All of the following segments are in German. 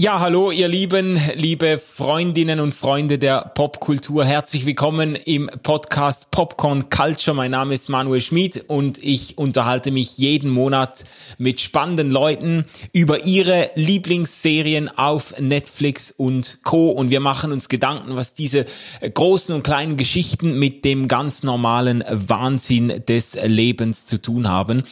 Ja, hallo ihr Lieben, liebe Freundinnen und Freunde der Popkultur. Herzlich willkommen im Podcast Popcorn Culture. Mein Name ist Manuel Schmid und ich unterhalte mich jeden Monat mit spannenden Leuten über ihre Lieblingsserien auf Netflix und Co. Und wir machen uns Gedanken, was diese großen und kleinen Geschichten mit dem ganz normalen Wahnsinn des Lebens zu tun haben.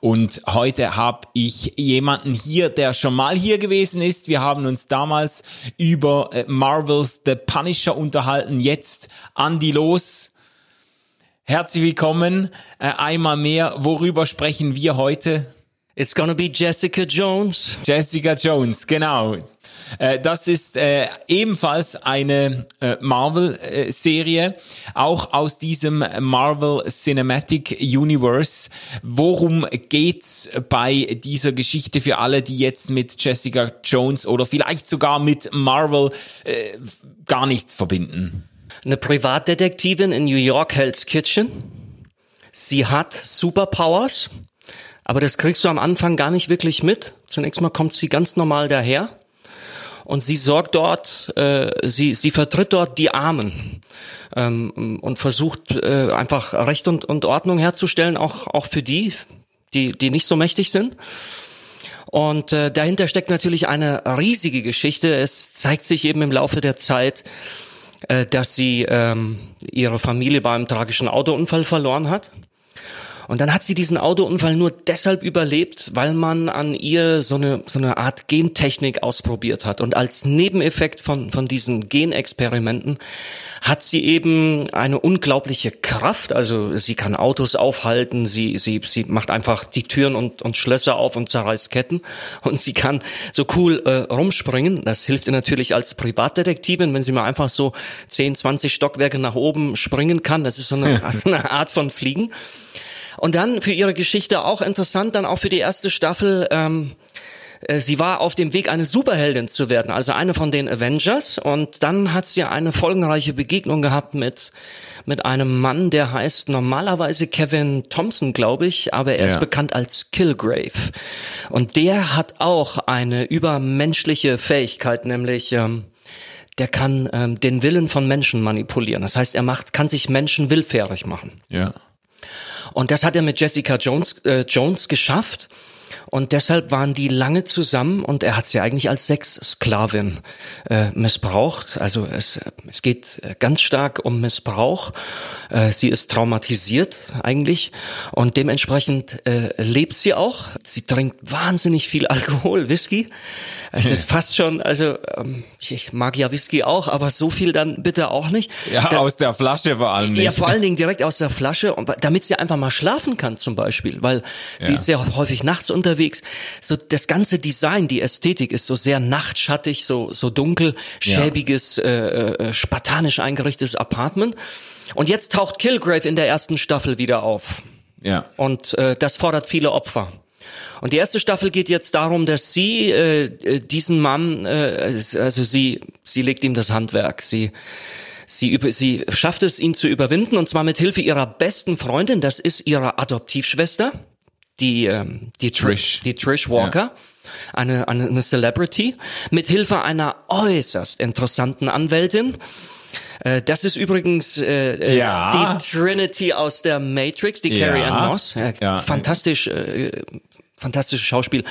Und heute habe ich jemanden hier, der schon mal hier gewesen ist. Wir haben uns damals über äh, Marvels The Punisher unterhalten. Jetzt Andy Los. Herzlich willkommen. Äh, einmal mehr. Worüber sprechen wir heute? It's gonna be Jessica Jones. Jessica Jones, genau. Äh, das ist äh, ebenfalls eine äh, Marvel-Serie, auch aus diesem Marvel Cinematic Universe. Worum geht's bei dieser Geschichte für alle, die jetzt mit Jessica Jones oder vielleicht sogar mit Marvel äh, gar nichts verbinden? Eine Privatdetektivin in New York Hell's Kitchen. Sie hat Superpowers, aber das kriegst du am Anfang gar nicht wirklich mit. Zunächst mal kommt sie ganz normal daher und sie sorgt dort, äh, sie, sie vertritt dort die Armen ähm, und versucht äh, einfach Recht und, und Ordnung herzustellen, auch, auch für die, die, die nicht so mächtig sind. Und äh, dahinter steckt natürlich eine riesige Geschichte. Es zeigt sich eben im Laufe der Zeit, äh, dass sie ähm, ihre Familie beim tragischen Autounfall verloren hat. Und dann hat sie diesen Autounfall nur deshalb überlebt, weil man an ihr so eine, so eine Art Gentechnik ausprobiert hat. Und als Nebeneffekt von, von diesen Genexperimenten hat sie eben eine unglaubliche Kraft. Also sie kann Autos aufhalten, sie, sie, sie macht einfach die Türen und, und Schlösser auf und zerreißt Ketten. Und sie kann so cool äh, rumspringen. Das hilft ihr natürlich als Privatdetektivin, wenn sie mal einfach so 10, 20 Stockwerke nach oben springen kann. Das ist so eine, so eine Art von Fliegen. Und dann für ihre Geschichte auch interessant, dann auch für die erste Staffel. Ähm, äh, Sie war auf dem Weg, eine Superheldin zu werden, also eine von den Avengers. Und dann hat sie eine folgenreiche Begegnung gehabt mit, mit einem Mann, der heißt normalerweise Kevin Thompson, glaube ich, aber er ist Ja. bekannt als Killgrave. Und der hat auch eine übermenschliche Fähigkeit, nämlich ähm, der kann ähm, den Willen von Menschen manipulieren. Das heißt, er macht, kann sich Menschen willfährig machen. Ja. Und das hat er mit Jessica Jones, äh, Jones geschafft. Und deshalb waren die lange zusammen und er hat sie eigentlich als Sexsklavin äh, missbraucht. Also es, es geht äh, ganz stark um Missbrauch. Äh, sie ist traumatisiert eigentlich und dementsprechend äh, lebt sie auch. Sie trinkt wahnsinnig viel Alkohol, Whisky. Es ist fast schon, also ähm, ich, mag ja Whisky auch, aber so viel dann bitte auch nicht. Ja, Da- aus der Flasche vor allem nicht. ja, vor allen Dingen direkt aus der Flasche, und damit sie einfach mal schlafen kann zum Beispiel, weil sie Ja. ist sehr häufig nachts unterwegs. So das ganze Design, die Ästhetik ist so sehr nachtschattig, so so dunkel, Ja. schäbiges, äh, äh, spartanisch eingerichtetes Apartment. Und jetzt taucht Kilgrave in der ersten Staffel wieder auf. ja. Und äh, das fordert viele Opfer. Und die erste Staffel geht jetzt darum, dass sie äh, äh, diesen Mann, äh, also sie, sie legt ihm das Handwerk. Sie, sie, über, sie schafft es, ihn zu überwinden, und zwar mit Hilfe ihrer besten Freundin. Das ist ihre Adoptivschwester, die, ähm, die Trish. die Trish Walker. Eine, eine, eine Celebrity, mit Hilfe einer äußerst interessanten Anwältin. Äh, Das ist übrigens äh, äh, Ja. die Trinity aus der Matrix, die Ja. Carrie Ann Moss. Ja, Ja. Fantastisch, äh, fantastisches Schauspiel.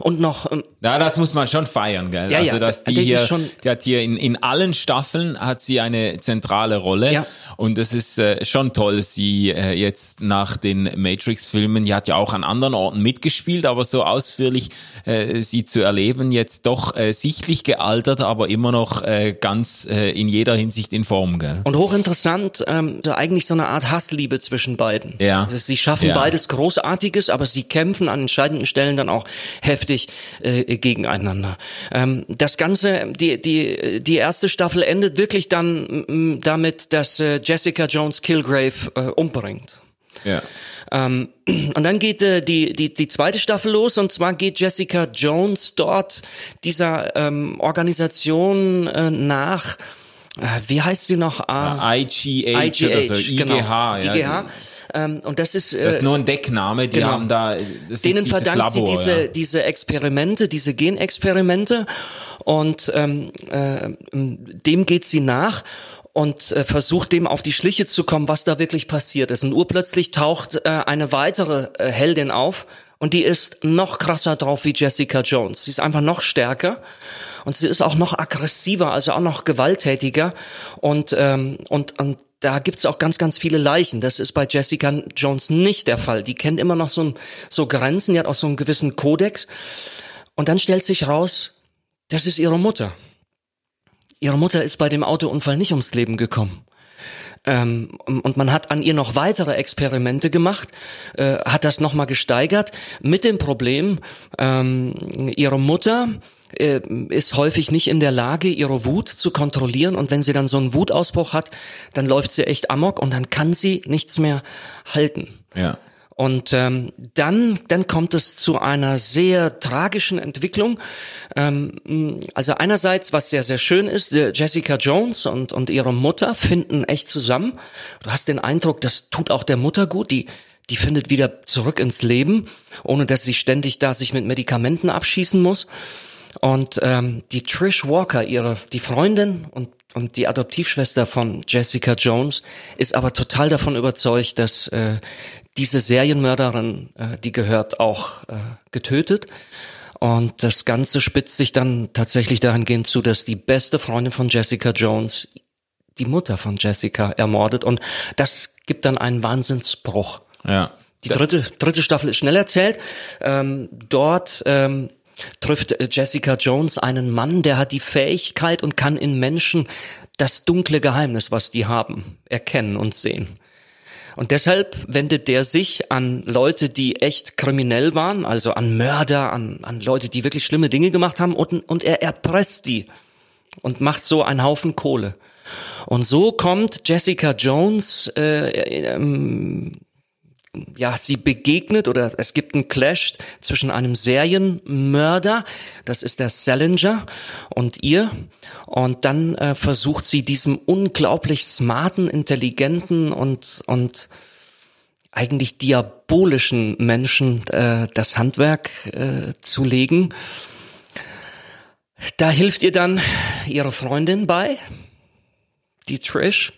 Und noch ähm, Ja, das muss man schon feiern, gell? Ja, also, ja, dass die hier, schon- die hat hier in, in allen Staffeln hat sie eine zentrale Rolle. Ja. Und es ist äh, schon toll, sie äh, jetzt nach den Matrix-Filmen, die hat ja auch an anderen Orten mitgespielt, aber so ausführlich äh, sie zu erleben, jetzt doch äh, sichtlich gealtert, aber immer noch äh, ganz äh, in jeder Hinsicht in Form, gell? und hochinteressant, ähm, so eigentlich so eine Art Hassliebe zwischen beiden. Ja. Also sie schaffen Ja. beides Großartiges, aber sie kämpfen an entscheidenden Stellen dann auch heftig äh, gegeneinander. Ähm, das Ganze, die die die erste Staffel endet wirklich dann damit, dass äh, Jessica Jones Kilgrave äh, umbringt. Ja. Ähm, und dann geht äh, die, die, die zweite Staffel los und zwar geht Jessica Jones dort dieser ähm, Organisation äh, nach, äh, wie heißt sie noch? Ah, IGH, IGH, oder so, IGH, genau. ja. IGH. Ähm, und das ist, äh, Das ist nur ein Deckname, die genau. haben da, das denen ist verdankt sie Labor, diese, ja. diese Experimente, diese Genexperimente und ähm, äh, dem geht sie nach und äh, versucht dem auf die Schliche zu kommen, was da wirklich passiert ist. Und urplötzlich taucht äh, eine weitere äh, Heldin auf und die ist noch krasser drauf wie Jessica Jones. Sie ist einfach noch stärker und sie ist auch noch aggressiver, also auch noch gewalttätiger und ähm, und und da gibt's auch ganz, ganz viele Leichen. Das ist bei Jessica Jones nicht der Fall. Die kennt immer noch so, ein, so Grenzen, die hat auch so einen gewissen Kodex. Und dann stellt sich raus, das ist ihre Mutter. Ihre Mutter ist bei dem Autounfall nicht ums Leben gekommen. Ähm, und man hat an ihr noch weitere Experimente gemacht, äh, hat das nochmal gesteigert, mit dem Problem, ähm, ihre Mutter ist häufig nicht in der Lage, ihre Wut zu kontrollieren und wenn sie dann so einen Wutausbruch hat, dann läuft sie echt amok und dann kann sie nichts mehr halten. Ja. Und ähm, dann, dann kommt es zu einer sehr tragischen Entwicklung. Ähm, also einerseits, was sehr, sehr schön ist, Jessica Jones und, und ihre Mutter finden echt zusammen. Du hast den Eindruck, das tut auch der Mutter gut. Die, die findet wieder zurück ins Leben, ohne dass sie ständig da sich mit Medikamenten abschießen muss. Und ähm, die Trish Walker, ihre die Freundin und und die Adoptivschwester von Jessica Jones ist aber total davon überzeugt, dass äh, diese Serienmörderin, äh, die gehört auch äh, getötet. Und das Ganze spitzt sich dann tatsächlich dahingehend zu, dass die beste Freundin von Jessica Jones die Mutter von Jessica ermordet. Und das gibt dann einen Wahnsinnsbruch. Ja. Die dritte, dritte Staffel ist schnell erzählt. Ähm, dort ähm, trifft äh, Jessica Jones einen Mann, der hat die Fähigkeit und kann in Menschen das dunkle Geheimnis, was die haben, erkennen und sehen. Und deshalb wendet der sich an Leute, die echt kriminell waren, also an Mörder, an, an Leute, die wirklich schlimme Dinge gemacht haben und, und er erpresst die und macht so einen Haufen Kohle. Und so kommt Jessica Jones äh, ähm, ja, sie begegnet oder es gibt einen Clash zwischen einem Serienmörder, das ist der Salinger, und ihr. Und dann äh, versucht sie diesem unglaublich smarten, intelligenten und, und eigentlich diabolischen Menschen äh, das Handwerk äh, zu legen. Da hilft ihr dann ihre Freundin bei, die Trish.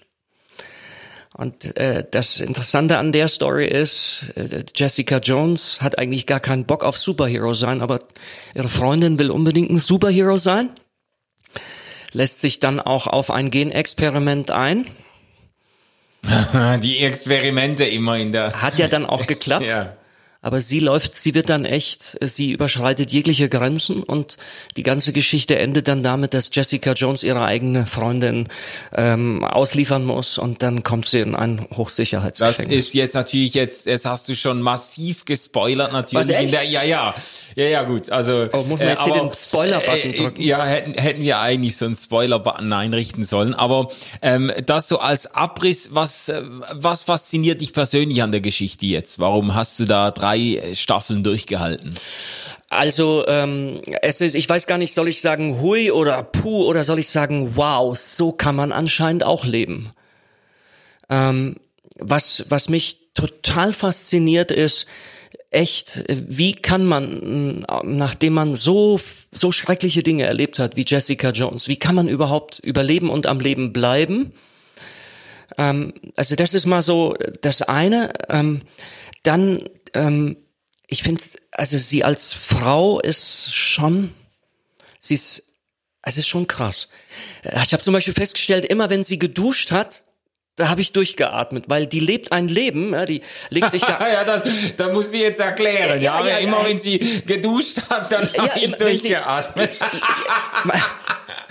Und äh, das Interessante an der Story ist, äh, Jessica Jones hat eigentlich gar keinen Bock auf Superhero sein, aber ihre Freundin will unbedingt ein Superhero sein, lässt sich dann auch auf ein Genexperiment ein, Die Experimente immer in der. hat ja dann auch geklappt. Ja. Aber sie läuft, sie wird dann echt, sie überschreitet jegliche Grenzen und die ganze Geschichte endet dann damit, dass Jessica Jones ihre eigene Freundin ähm, ausliefern muss und dann kommt sie in ein Das Hochsicherheitsgefängnis. ist jetzt natürlich jetzt, jetzt hast du schon massiv gespoilert natürlich Was, in der, ja, ja, ja, ja, gut, also. Oh, muss man jetzt hier den Spoiler-Button drücken? Ja, hätten, hätten wir eigentlich so einen Spoiler-Button einrichten sollen, aber ähm, das so als Abriss, was, äh, was fasziniert dich persönlich an der Geschichte jetzt? Warum hast du da drei Staffeln durchgehalten? Also ähm, es ist, ich weiß gar nicht, soll ich sagen hui oder puh oder soll ich sagen wow, so kann man anscheinend auch leben. Ähm, was was mich total fasziniert ist, echt, wie kann man, nachdem man so so schreckliche Dinge erlebt hat wie Jessica Jones, wie kann man überhaupt überleben und am Leben bleiben? Ähm, also das ist mal so das eine. Ähm, dann, ähm, ich finde, also sie als Frau ist schon, sie ist, es ist schon krass. Äh, Ich habe zum Beispiel festgestellt, immer wenn sie geduscht hat, da habe ich durchgeatmet, weil die lebt ein Leben, ja, die legt sich da. ja, das, da musst du jetzt erklären. Ja, Ja, ja, immer wenn sie geduscht hat, dann Ja, habe ich wenn sie- durchgeatmet.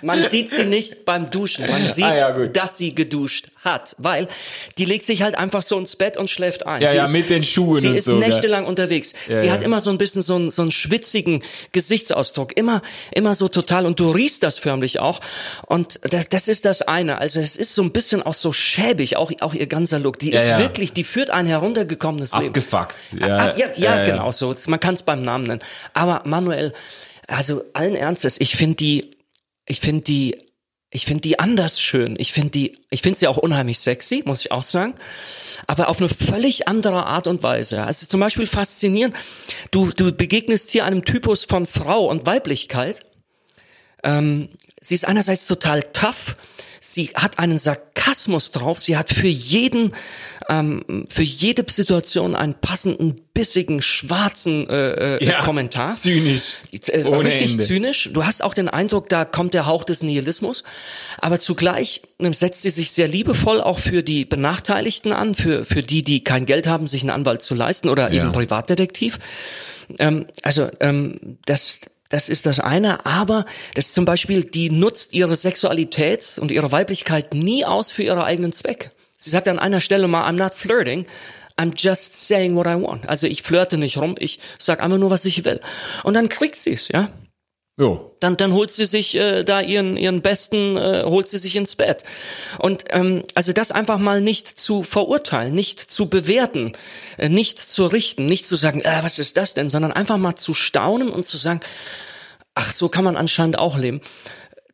Man sieht sie nicht beim Duschen. Man sieht, Ah, ja, dass sie geduscht hat, weil die legt sich halt einfach so ins Bett und schläft ein. Ja, sie ja, ist, mit den Schuhen Sie und ist so, gell? nächtelang unterwegs. sie ja. hat immer so ein bisschen so einen, so einen schwitzigen Gesichtsausdruck. Immer, immer so total. Und du riechst das förmlich auch. Und das, das ist das eine. Also es ist so ein bisschen auch so schäbig, auch, auch ihr ganzer Look. Die Ja, ist ja. wirklich, die führt ein heruntergekommenes Leben. Abgefuckt. Ja, ja, ja, genau so. Man kann es beim Namen nennen. Aber Manuel, also allen Ernstes, ich finde die, ich finde die, ich finde die anders schön. Ich finde die, ich finde sie auch unheimlich sexy, muss ich auch sagen. Aber auf eine völlig andere Art und Weise. Also zum Beispiel faszinierend. Du, du begegnest hier einem Typus von Frau und Weiblichkeit. Ähm, sie ist einerseits total tough. Sie hat einen Sarkasmus drauf. Sie hat für jeden, ähm, für jede Situation einen passenden, bissigen, schwarzen äh, äh, Ja, Kommentar. zynisch. Äh, richtig Ende. zynisch. Du hast auch den Eindruck, da kommt der Hauch des Nihilismus. Aber zugleich ähm, setzt sie sich sehr liebevoll auch für die Benachteiligten an, für, für die, die kein Geld haben, sich einen Anwalt zu leisten oder Ja. eben Privatdetektiv. Ähm, also ähm, das, das ist das eine, aber das zum Beispiel, die nutzt ihre Sexualität und ihre Weiblichkeit nie aus für ihren eigenen Zweck. Sie sagt an einer Stelle mal, I'm not flirting, I'm just saying what I want. Also ich flirte nicht rum, ich sag einfach nur, was ich will. Und dann kriegt sie's, ja. Jo. Dann, dann holt sie sich äh, da ihren ihren besten, äh, holt sie sich ins Bett. Und ähm, also das einfach mal nicht zu verurteilen, nicht zu bewerten, äh, nicht zu richten, nicht zu sagen, äh, was ist das denn, sondern einfach mal zu staunen und zu sagen, ach, so kann man anscheinend auch leben.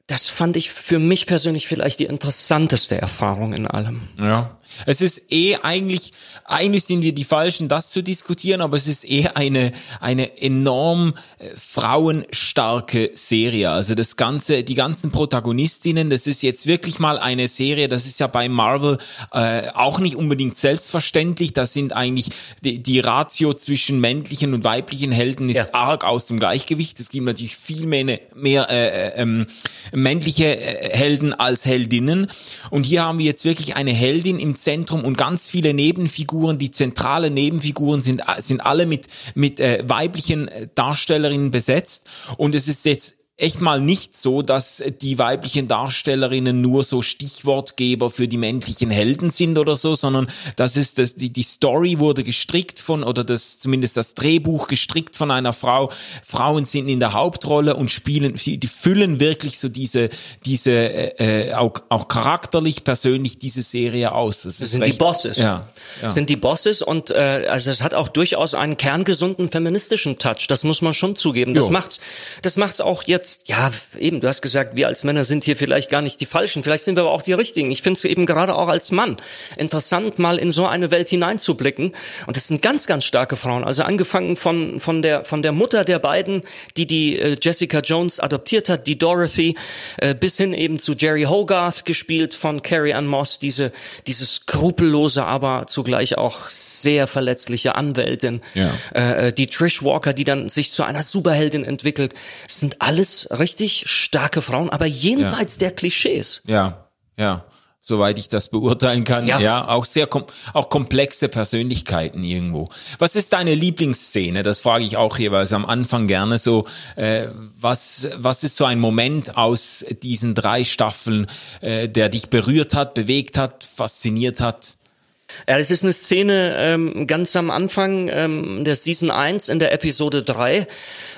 Das fand ich für mich persönlich vielleicht die interessanteste Erfahrung in allem. Ja. Es ist eh eigentlich, eigentlich sind wir die Falschen, das zu diskutieren, aber es ist eh eine, eine enorm äh, frauenstarke Serie. Also das ganze, die ganzen Protagonistinnen, das ist jetzt wirklich mal eine Serie, das ist ja bei Marvel äh, auch nicht unbedingt selbstverständlich. Da sind eigentlich die, die Ratio zwischen männlichen und weiblichen Helden ist Ja. arg aus dem Gleichgewicht. Es gibt natürlich viel mehr, mehr äh, äh, ähm, männliche äh, Helden als Heldinnen. Und hier haben wir jetzt wirklich eine Heldin im Zentrum und ganz viele Nebenfiguren. Die zentrale Nebenfiguren sind, sind alle mit, mit äh, weiblichen äh, Darstellerinnen besetzt. Und es ist jetzt echt mal nicht so, dass die weiblichen Darstellerinnen nur so Stichwortgeber für die männlichen Helden sind oder so, sondern das ist das, die, die Story wurde gestrickt von, oder das, zumindest das Drehbuch gestrickt von einer Frau. Frauen sind in der Hauptrolle und spielen, die füllen wirklich so diese, diese, äh, äh, auch, auch charakterlich, persönlich diese Serie aus. Das, Das sind die recht- Bosses. Ja. ja. Sind die Bosses und äh, also es hat auch durchaus einen kerngesunden feministischen Touch. Das muss man schon zugeben. Das Jo. macht's, das macht's auch jetzt. Ja, eben. Du hast gesagt, wir als Männer sind hier vielleicht gar nicht die falschen. Vielleicht sind wir aber auch die richtigen. Ich finde es eben gerade auch als Mann interessant, mal in so eine Welt hineinzublicken. Und das sind ganz, ganz starke Frauen. Also angefangen von von der von der Mutter der beiden, die die äh, Jessica Jones adoptiert hat, die Dorothy, äh, bis hin eben zu Jerry Hogarth gespielt von Carrie Ann Moss. Diese diese skrupellose, aber zugleich auch sehr verletzliche Anwältin. Ja. Äh, äh, die Trish Walker, die dann sich zu einer Superheldin entwickelt. Es sind alles richtig starke Frauen, aber jenseits der Klischees. Ja, ja. Soweit ich das beurteilen kann. Ja. Ja, auch sehr kom auch komplexe Persönlichkeiten irgendwo. Was ist deine Lieblingsszene? Das frage ich auch jeweils am Anfang gerne so. Äh, was was ist so ein Moment aus diesen drei Staffeln, äh, der dich berührt hat, bewegt hat, fasziniert hat? Ja, das ist eine Szene ähm, ganz am Anfang ähm, der Season 1 in der Episode 3.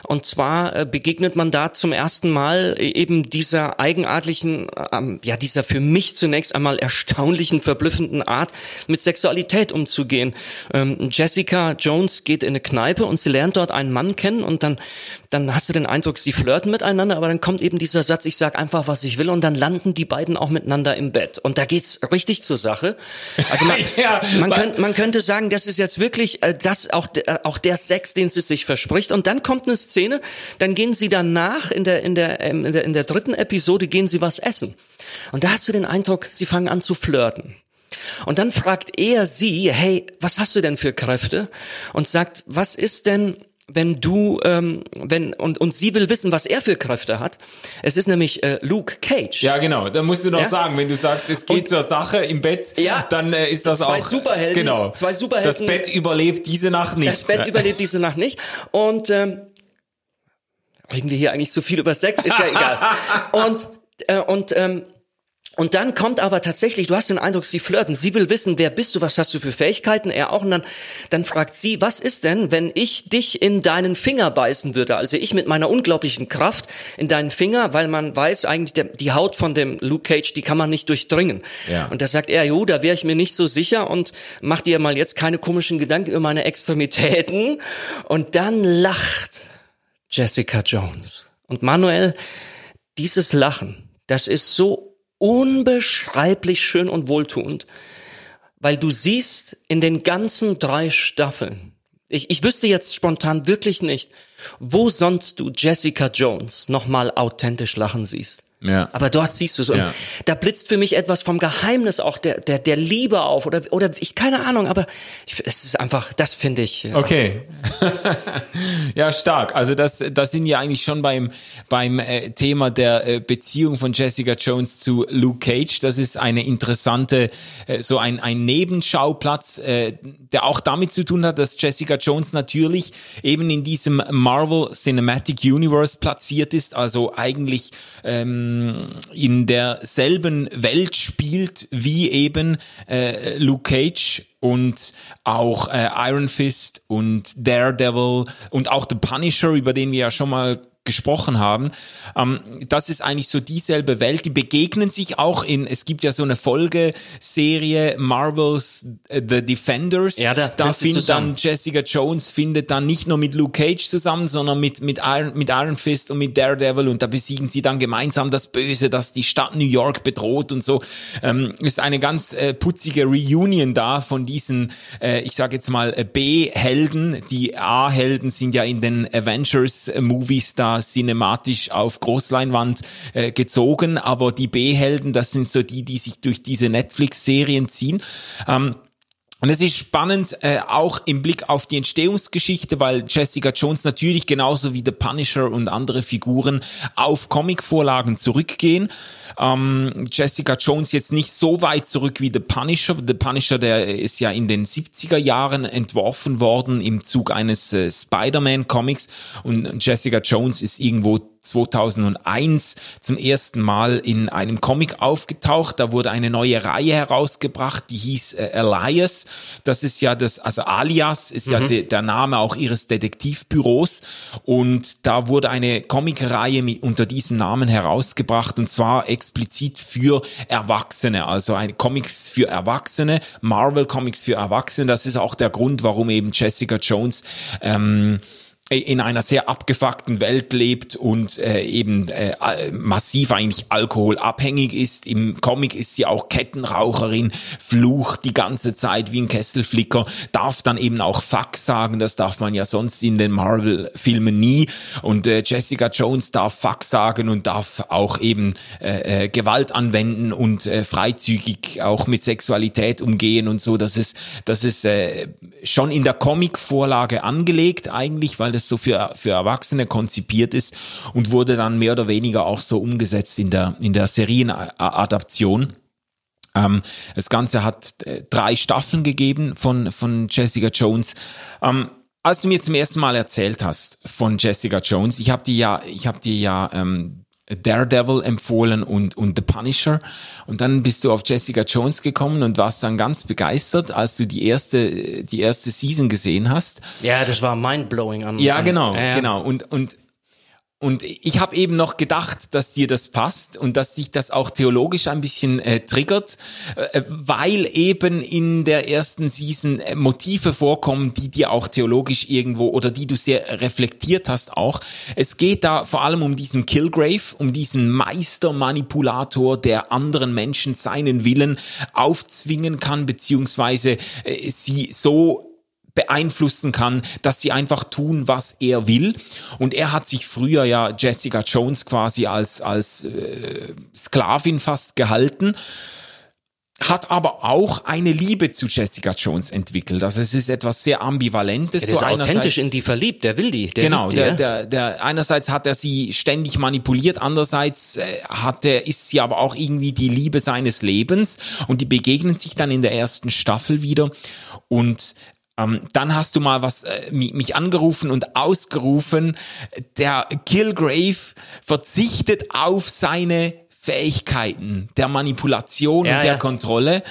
Und zwar äh, begegnet man da zum ersten Mal äh, eben dieser eigenartigen, ähm, ja, dieser für mich zunächst einmal erstaunlichen, verblüffenden Art, mit Sexualität umzugehen. Ähm, Jessica Jones geht in eine Kneipe und sie lernt dort einen Mann kennen und dann, dann hast du den Eindruck, sie flirten miteinander, aber dann kommt eben dieser Satz, ich sag einfach, was ich will und dann landen die beiden auch miteinander im Bett. Und da geht's richtig zur Sache. Also man, Ja, man, könnt, man könnte sagen, das ist jetzt wirklich äh, das auch äh, auch der Sex, den sie sich verspricht. Und dann kommt eine Szene, dann gehen sie danach in der in der ähm, in der, in der dritten Episode gehen sie was essen. Und da hast du den Eindruck, sie fangen an zu flirten. Und dann fragt er sie, hey, was hast du denn für Kräfte? Und sagt, was ist denn wenn du, ähm, wenn, und, und sie will wissen, was er für Kräfte hat. Es ist nämlich äh, Luke Cage. Ja, genau. Da musst du noch Ja? sagen, wenn du sagst, es geht Und- zur Sache im Bett, Ja. dann äh, ist das Zwei auch Superhelden- Genau. zwei Superhelden- Das Bett überlebt diese Nacht nicht. Das Bett überlebt diese Nacht nicht. Und ähm, reden wir hier eigentlich zu viel über Sex? Ist ja egal. Und äh, und ähm, und dann kommt aber tatsächlich, du hast den Eindruck, sie flirten. Sie will wissen, wer bist du, was hast du für Fähigkeiten, er auch. Und dann, dann fragt sie, was ist denn, wenn ich dich in deinen Finger beißen würde? Also ich mit meiner unglaublichen Kraft in deinen Finger, weil man weiß eigentlich, der, die Haut von dem Luke Cage, die kann man nicht durchdringen. Ja. Und da sagt er, jo, da wäre ich mir nicht so sicher und mach dir mal jetzt keine komischen Gedanken über meine Extremitäten. Und dann lacht Jessica Jones. Und Manuel, dieses Lachen, das ist so unbeschreiblich schön und wohltuend, weil du siehst in den ganzen drei Staffeln, ich, ich wüsste jetzt spontan wirklich nicht, wo sonst du Jessica Jones nochmal authentisch lachen siehst. Ja. Aber dort siehst du so. Ja. Da blitzt für mich etwas vom Geheimnis auch der, der, der Liebe auf oder, oder ich, keine Ahnung, aber ich, es ist einfach, das finde ich. äh, Okay. ja, stark. Also das, das sind ja eigentlich schon beim, beim äh, Thema der äh, Beziehung von Jessica Jones zu Luke Cage. Das ist eine interessante, äh, so ein, ein Nebenschauplatz, äh, der auch damit zu tun hat, dass Jessica Jones natürlich eben in diesem Marvel Cinematic Universe platziert ist, also eigentlich ähm, in derselben Welt spielt wie eben äh, Luke Cage und auch äh, Iron Fist und Daredevil und auch The Punisher, über den wir ja schon mal gesprochen haben. Ähm, das ist eigentlich so dieselbe Welt. Die begegnen sich auch in, es gibt ja so eine Folgeserie Marvels äh, The Defenders. Ja, da da findet dann Jessica Jones findet dann nicht nur mit Luke Cage zusammen, sondern mit, mit, Iron, mit Iron Fist und mit Daredevil und da besiegen sie dann gemeinsam das Böse, das die Stadt New York bedroht und so. Ähm, ist eine ganz äh, putzige Reunion da von diesen, äh, ich sage jetzt mal, äh, B-Helden. Die A-Helden sind ja in den Avengers-Movies da cinematisch auf Großleinwand äh, gezogen, aber die B-Helden, das sind so die, die sich durch diese Netflix-Serien ziehen. Ähm, und es ist spannend, äh, auch im Blick auf die Entstehungsgeschichte, weil Jessica Jones natürlich genauso wie The Punisher und andere Figuren auf Comicvorlagen zurückgehen. Ähm, Jessica Jones jetzt nicht so weit zurück wie The Punisher. The Punisher, der ist ja in den 70er Jahren entworfen worden im Zug eines äh, Spider-Man-Comics und Jessica Jones ist irgendwo 2001 zum ersten Mal in einem Comic aufgetaucht. Da wurde eine neue Reihe herausgebracht, die hieß äh, Elias. Das ist ja das, also Alias ist ja de, der Name auch ihres Detektivbüros. Und da wurde eine Comicreihe mit, unter diesem Namen herausgebracht und zwar explizit für Erwachsene. Also ein Comics für Erwachsene, Marvel Comics für Erwachsene. Das ist auch der Grund, warum eben Jessica Jones ähm, in einer sehr abgefuckten Welt lebt und äh, eben äh, massiv eigentlich alkoholabhängig ist. Im Comic ist sie auch Kettenraucherin, flucht die ganze Zeit wie ein Kesselflicker, darf dann eben auch Fuck sagen, das darf man ja sonst in den Marvel-Filmen nie. Und äh, Jessica Jones darf Fuck sagen und darf auch eben äh, äh, Gewalt anwenden und äh, freizügig auch mit Sexualität umgehen und so. Das ist, das ist äh, schon in der Comic-Vorlage angelegt eigentlich, weil das so für, für Erwachsene konzipiert ist und wurde dann mehr oder weniger auch so umgesetzt in der, in der Serienadaption. Ähm, das Ganze hat äh, drei Staffeln gegeben von, von Jessica Jones. Ähm, als du mir zum ersten Mal erzählt hast von Jessica Jones, ich habe dir ja, ich habe dir ja ähm, Daredevil empfohlen und, und The Punisher. Und dann bist du auf Jessica Jones gekommen und warst dann ganz begeistert, als du die erste, die erste Season gesehen hast. Ja, das war mindblowing an. Ja, genau, ja. genau. Und, und, und ich habe eben noch gedacht, dass dir das passt und dass dich das auch theologisch ein bisschen äh, triggert, äh, weil eben in der ersten Season äh, Motive vorkommen, die dir auch theologisch irgendwo oder die du sehr reflektiert hast auch. Es geht da vor allem um diesen Killgrave, um diesen Meistermanipulator, der anderen Menschen seinen Willen aufzwingen kann, beziehungsweise äh, sie so beeinflussen kann, dass sie einfach tun, was er will. Und er hat sich früher ja Jessica Jones quasi als, als äh, Sklavin fast gehalten hat aber auch eine Liebe zu Jessica Jones entwickelt. Also es ist etwas sehr ambivalentes. Der ist so authentisch in die verliebt, der will die. Der Genau, die, der, der, der, einerseits hat er sie ständig manipuliert, andererseits äh, hat er, ist sie aber auch irgendwie die Liebe seines Lebens und die begegnen sich dann in der ersten Staffel wieder und ähm, dann hast du mal was äh, mi- mich angerufen und ausgerufen, der Killgrave verzichtet auf seine Fähigkeiten der Manipulation Ja, und der ja. Kontrolle,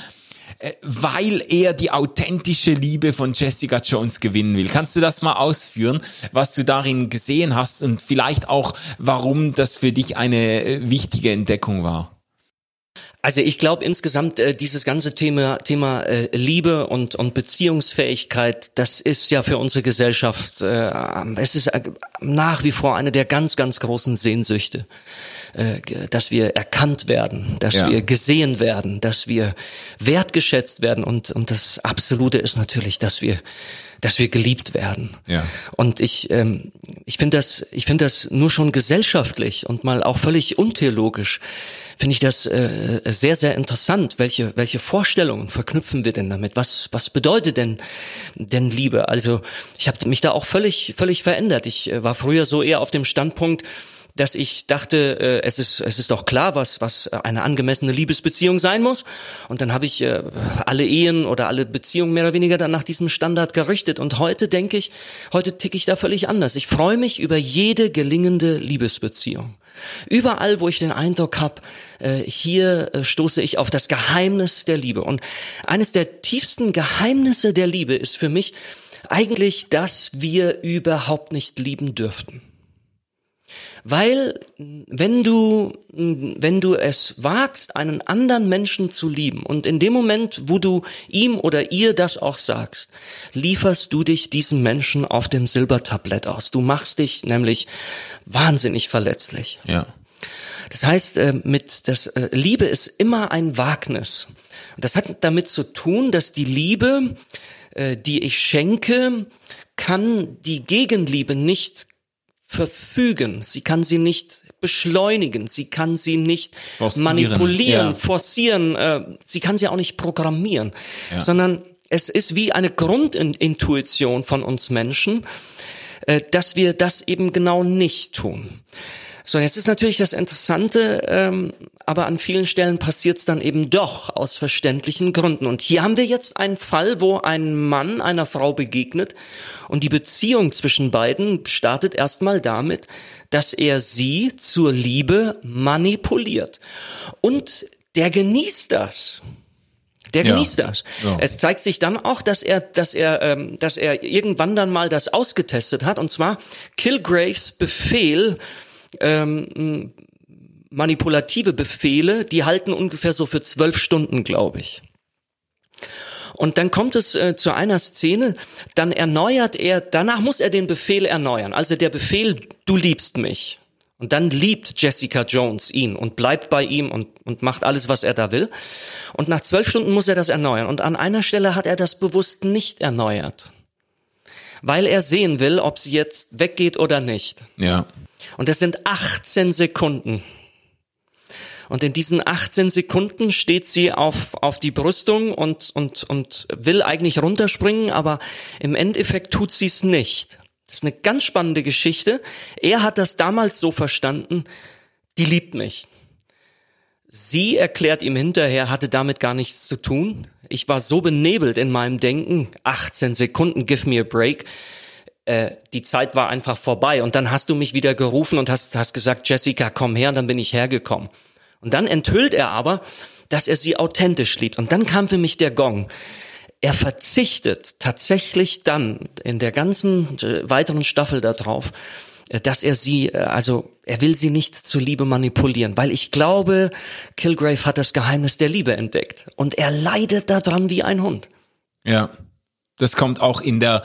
äh, weil er die authentische Liebe von Jessica Jones gewinnen will. Kannst du das mal ausführen, was du darin gesehen hast und vielleicht auch, warum das für dich eine äh, wichtige Entdeckung war? Also ich glaube insgesamt äh, dieses ganze Thema Thema äh, Liebe und und Beziehungsfähigkeit, das ist ja für unsere Gesellschaft äh, es ist äh, nach wie vor eine der ganz ganz großen Sehnsüchte, äh, dass wir erkannt werden, dass Ja. wir gesehen werden, dass wir wertgeschätzt werden und und das absolute ist natürlich, dass wir dass wir geliebt werden. Ja. Und ich, ähm, ich finde das, ich finde das nur schon gesellschaftlich und mal auch völlig untheologisch, finde ich das äh, sehr, sehr interessant. Welche, welche Vorstellungen verknüpfen wir denn damit? Was, was bedeutet denn, denn Liebe? Also ich habe mich da auch völlig, völlig verändert. Ich äh, war früher so eher auf dem Standpunkt, dass ich dachte, äh, es ist es ist doch klar, was was eine angemessene Liebesbeziehung sein muss. Und dann habe ich äh, alle Ehen oder alle Beziehungen mehr oder weniger dann nach diesem Standard gerichtet. Und heute denke ich, heute ticke ich da völlig anders. Ich freue mich über jede gelingende Liebesbeziehung. Überall, wo ich den Eindruck habe, äh, hier äh, stoße ich auf das Geheimnis der Liebe. Und eines der tiefsten Geheimnisse der Liebe ist für mich eigentlich, dass wir überhaupt nicht lieben dürften. Weil wenn du wenn du es wagst, einen anderen Menschen zu lieben und in dem Moment, wo du ihm oder ihr das auch sagst, lieferst du dich diesem Menschen auf dem Silbertablett aus. Du machst dich nämlich wahnsinnig verletzlich. Ja. Das heißt, äh, mit das äh, Liebe ist immer ein Wagnis. Das hat damit zu tun, dass die Liebe, äh, die ich schenke, kann die Gegenliebe nicht verfügen. Sie kann sie nicht beschleunigen. Sie kann sie nicht Forcieren, manipulieren, ja. forcieren. Äh, sie kann sie auch nicht programmieren, sondern es ist wie eine Grundintuition von uns Menschen, äh, dass wir das eben genau nicht tun. So, jetzt ist natürlich das Interessante, ähm, aber an vielen Stellen passiert es dann eben doch aus verständlichen Gründen. Und hier haben wir jetzt einen Fall, wo ein Mann einer Frau begegnet und die Beziehung zwischen beiden startet erstmal damit, dass er sie zur Liebe manipuliert. Und der genießt das. Der Ja. genießt das. Ja. Es zeigt sich dann auch, dass er, dass er, ähm, dass er irgendwann dann mal das ausgetestet hat. Und zwar Kilgraves Befehl, ähm, manipulative Befehle, die halten ungefähr so für zwölf Stunden, glaube ich. Und dann kommt es äh, zu einer Szene, dann erneuert er, danach muss er den Befehl erneuern. Also der Befehl, du liebst mich. Und dann liebt Jessica Jones ihn und bleibt bei ihm und, und macht alles, was er da will. Und nach zwölf Stunden muss er das erneuern. Und an einer Stelle hat er das bewusst nicht erneuert. Weil er sehen will, ob sie jetzt weggeht oder nicht. Ja. Und das sind 18 Sekunden. Und in diesen 18 Sekunden steht sie auf, auf die Brüstung und, und, und will eigentlich runterspringen, aber im Endeffekt tut sie es nicht. Das ist eine ganz spannende Geschichte. Er hat das damals so verstanden, die liebt mich. Sie erklärt ihm hinterher, hatte damit gar nichts zu tun. Ich war so benebelt in meinem Denken, 18 Sekunden, give me a break. Äh, die Zeit war einfach vorbei. Und dann hast du mich wieder gerufen und hast, hast gesagt, Jessica, komm her, und dann bin ich hergekommen. Und dann enthüllt er aber, dass er sie authentisch liebt. Und dann kam für mich der Gong. Er verzichtet tatsächlich dann in der ganzen äh, weiteren Staffel darauf, äh, dass er sie, also er will sie nicht zur Liebe manipulieren, weil ich glaube, Kilgrave hat das Geheimnis der Liebe entdeckt und er leidet daran wie ein Hund. Ja. Das kommt auch in der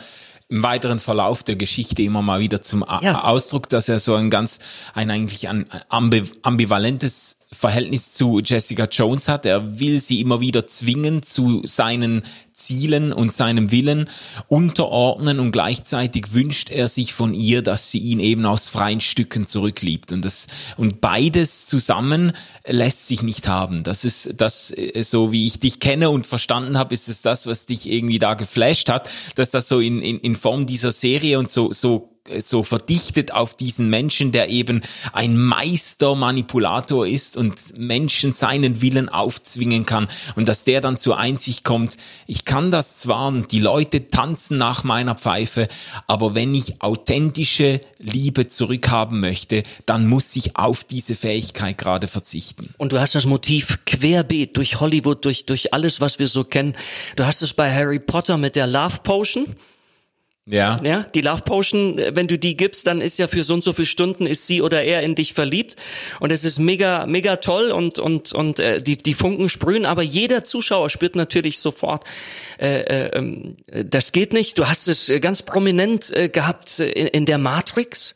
im weiteren Verlauf der Geschichte immer mal wieder zum A Ja. Ausdruck, dass er so ein ganz, ein eigentlich ein ambi ambivalentes Verhältnis zu Jessica Jones hat. Er will sie immer wieder zwingen zu seinen Zielen und seinem Willen unterordnen und gleichzeitig wünscht er sich von ihr, dass sie ihn eben aus freien Stücken zurückliebt und das und beides zusammen lässt sich nicht haben. Das ist das äh, so wie ich dich kenne und verstanden habe, ist es das, was dich irgendwie da geflasht hat, dass das so in in, in Form dieser Serie und so so so verdichtet auf diesen Menschen, der eben ein Meistermanipulator ist und Menschen seinen Willen aufzwingen kann und dass der dann zur Einsicht kommt, ich kann das zwar und die Leute tanzen nach meiner Pfeife, aber wenn ich authentische Liebe zurückhaben möchte, dann muss ich auf diese Fähigkeit gerade verzichten. Und du hast das Motiv querbeet durch Hollywood, durch, durch alles, was wir so kennen. Du hast es bei Harry Potter mit der Love Potion. Ja. Ja, die Love Potion, äh, wenn du die gibst, dann ist ja für so und so viele Stunden ist sie oder er in dich verliebt und es ist mega mega toll und und und äh, die die Funken sprühen, aber jeder Zuschauer spürt natürlich sofort, äh, äh, ähm, das geht nicht. Du hast es äh, ganz prominent äh, gehabt in, in der Matrix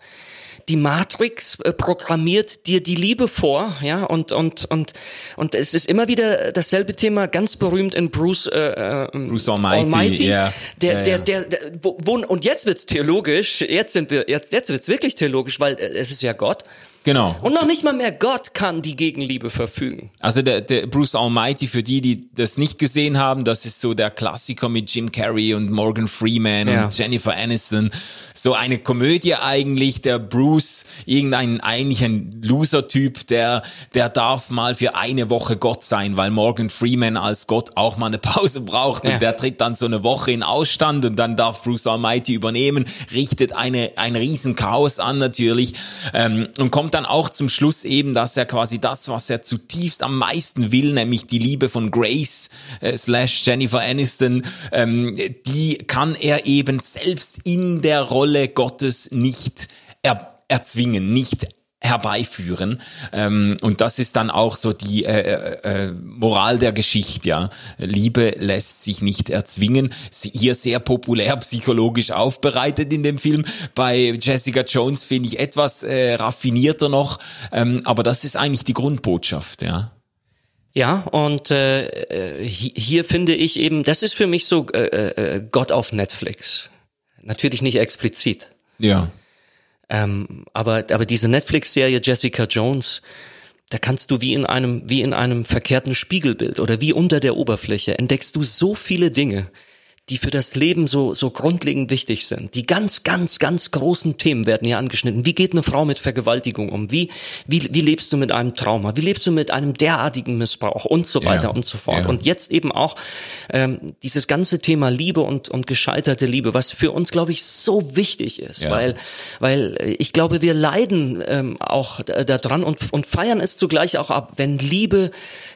die Matrix äh, programmiert dir die Liebe vor, ja, und und und und es ist immer wieder dasselbe Thema, ganz berühmt in Bruce, äh, äh Bruce Almighty, Almighty yeah. der, der, der, der, wo, und jetzt wird's theologisch, jetzt sind wir, jetzt jetzt wird's wirklich theologisch, weil äh, es ist ja Gott. Genau. Und noch nicht mal mehr Gott kann die Gegenliebe verfügen. Also der, der Bruce Almighty, für die, die das nicht gesehen haben, das ist so der Klassiker mit Jim Carrey und Morgan Freeman ja. und Jennifer Aniston. So eine Komödie eigentlich, der Bruce, irgendein eigentlich ein Loser-Typ, der, der darf mal für eine Woche Gott sein, weil Morgan Freeman als Gott auch mal eine Pause braucht ja. und der tritt dann so eine Woche in Ausstand und dann darf Bruce Almighty übernehmen, richtet eine, ein riesen Chaos an natürlich ähm, und kommt dann auch zum Schluss eben, dass er quasi das, was er zutiefst am meisten will, nämlich die Liebe von Grace äh, slash Jennifer Aniston, ähm, die kann er eben selbst in der Rolle Gottes nicht er erzwingen, nicht herbeiführen. Ähm, und das ist dann auch so die äh, äh, äh, Moral der Geschichte. Ja, Liebe lässt sich nicht erzwingen. Hier sehr populär psychologisch aufbereitet in dem Film. Bei Jessica Jones finde ich etwas äh, raffinierter noch, ähm, aber das ist eigentlich die Grundbotschaft. Ja. Ja, und äh, äh hier, hier finde ich eben, das ist für mich so äh, äh, Gott auf Netflix. Natürlich nicht explizit. Ja. Ähm, aber, aber diese Netflix-Serie Jessica Jones, da kannst du wie in einem, wie in einem verkehrten Spiegelbild oder wie unter der Oberfläche entdeckst du so viele Dinge, die für das Leben so, so grundlegend wichtig sind. Die ganz, ganz, ganz großen Themen werden hier angeschnitten. Wie geht eine Frau mit Vergewaltigung um? Wie, wie, wie lebst du mit einem Trauma? Wie lebst du mit einem derartigen Missbrauch? Und so weiter ja, und so fort. Ja. Und jetzt eben auch ähm, dieses ganze Thema Liebe und, und gescheiterte Liebe, was für uns, glaube ich, so wichtig ist. Ja. Weil, weil ich glaube, wir leiden ähm, auch daran und, und feiern es zugleich auch ab, wenn Liebe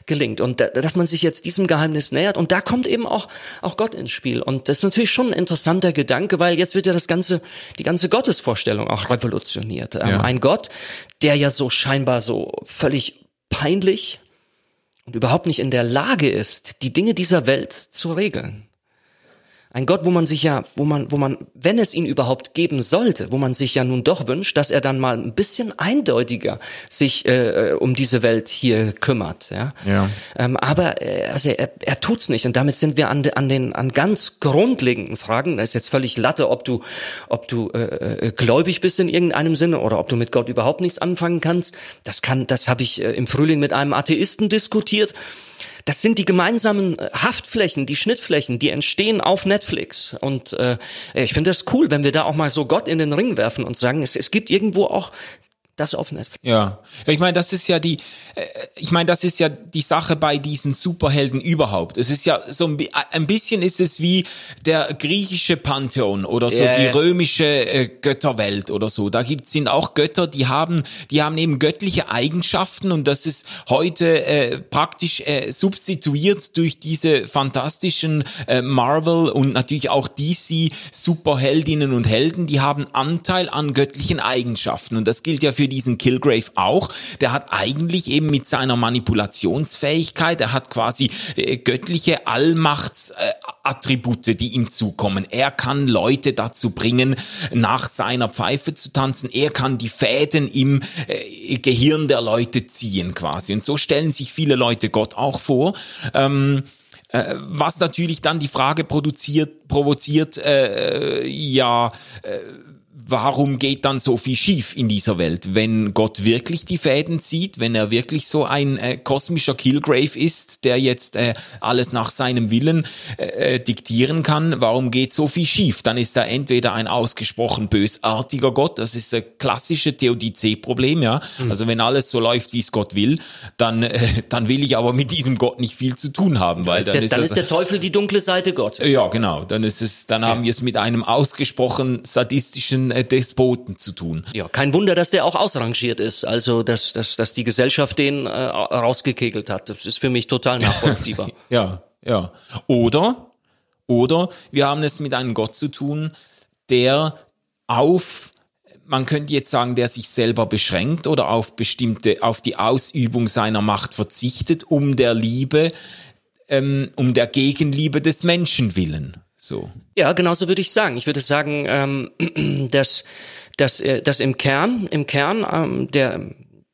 gelingt. Und dass man sich jetzt diesem Geheimnis nähert. Und da kommt eben auch, auch Gott ins Spiel. Und das ist natürlich schon ein interessanter Gedanke, weil jetzt wird ja das ganze, die ganze Gottesvorstellung auch revolutioniert. Ähm, ja. Ein Gott, der ja so scheinbar so völlig peinlich und überhaupt nicht in der Lage ist, die Dinge dieser Welt zu regeln. Ein Gott, wo man sich ja, wo man, wo man, wenn es ihn überhaupt geben sollte, wo man sich ja nun doch wünscht, dass er dann mal ein bisschen eindeutiger sich äh, um diese Welt hier kümmert. Ja. ja. Ähm, aber äh, also er, er tut's nicht und damit sind wir an, an den an ganz grundlegenden Fragen. Da ist jetzt völlig Latte, ob du, ob du äh, äh, gläubig bist in irgendeinem Sinne oder ob du mit Gott überhaupt nichts anfangen kannst. Das kann, das habe ich äh, im Frühling mit einem Atheisten diskutiert. Das sind die gemeinsamen äh, Haftflächen, die Schnittflächen, die entstehen auf Netflix. Und äh, ich finde das cool, wenn wir da auch mal so Gott in den Ring werfen und sagen, es, es gibt irgendwo auch das auf Netflix. Ja, ich meine, das ist ja die, äh, ich meine, das ist ja die Sache bei diesen Superhelden überhaupt. Es ist ja so ein, ein bisschen ist es wie der griechische Pantheon oder so yeah. die römische äh, Götterwelt oder so. Da gibt sind auch Götter, die haben, die haben eben göttliche Eigenschaften und das ist heute äh, praktisch äh, substituiert durch diese fantastischen äh, Marvel und natürlich auch DC Superheldinnen und Helden. Die haben Anteil an göttlichen Eigenschaften und das gilt ja für für diesen Kilgrave auch. Der hat eigentlich eben mit seiner Manipulationsfähigkeit, er hat quasi äh, göttliche Allmachtsattribute, äh, die ihm zukommen. Er kann Leute dazu bringen, nach seiner Pfeife zu tanzen. Er kann die Fäden im äh, Gehirn der Leute ziehen quasi. Und so stellen sich viele Leute Gott auch vor. Ähm, äh, was natürlich dann die Frage produziert, provoziert, äh, ja, äh, warum geht dann so viel schief in dieser Welt? Wenn Gott wirklich die Fäden zieht, wenn er wirklich so ein äh, kosmischer Killgrave ist, der jetzt äh, alles nach seinem Willen äh, äh diktieren kann, warum geht so viel schief? Dann ist er entweder ein ausgesprochen bösartiger Gott, das ist das klassische Theodizee-Problem, ja. Mhm. Also wenn alles so läuft, wie es Gott will, dann, äh, dann will ich aber mit diesem Gott nicht viel zu tun haben, weil dann, ist, der, dann das, ist der Teufel die dunkle Seite Gottes. Ja, genau. Dann ist es, dann haben wir es mit einem ausgesprochen sadistischen äh, Despoten zu tun. Ja, kein Wunder, dass der auch ausrangiert ist. Also, dass, dass, dass die Gesellschaft den äh, rausgekegelt hat. Das ist für mich total nachvollziehbar. ja, ja. Oder, oder wir haben es mit einem Gott zu tun, der auf man könnte jetzt sagen, der sich selber beschränkt oder auf bestimmte, auf die Ausübung seiner Macht verzichtet, um der Liebe, ähm, um der Gegenliebe des Menschen willen. So. Ja, genauso würde ich sagen. Ich würde sagen, ähm, dass, dass, äh, dass im Kern, im Kern ähm, der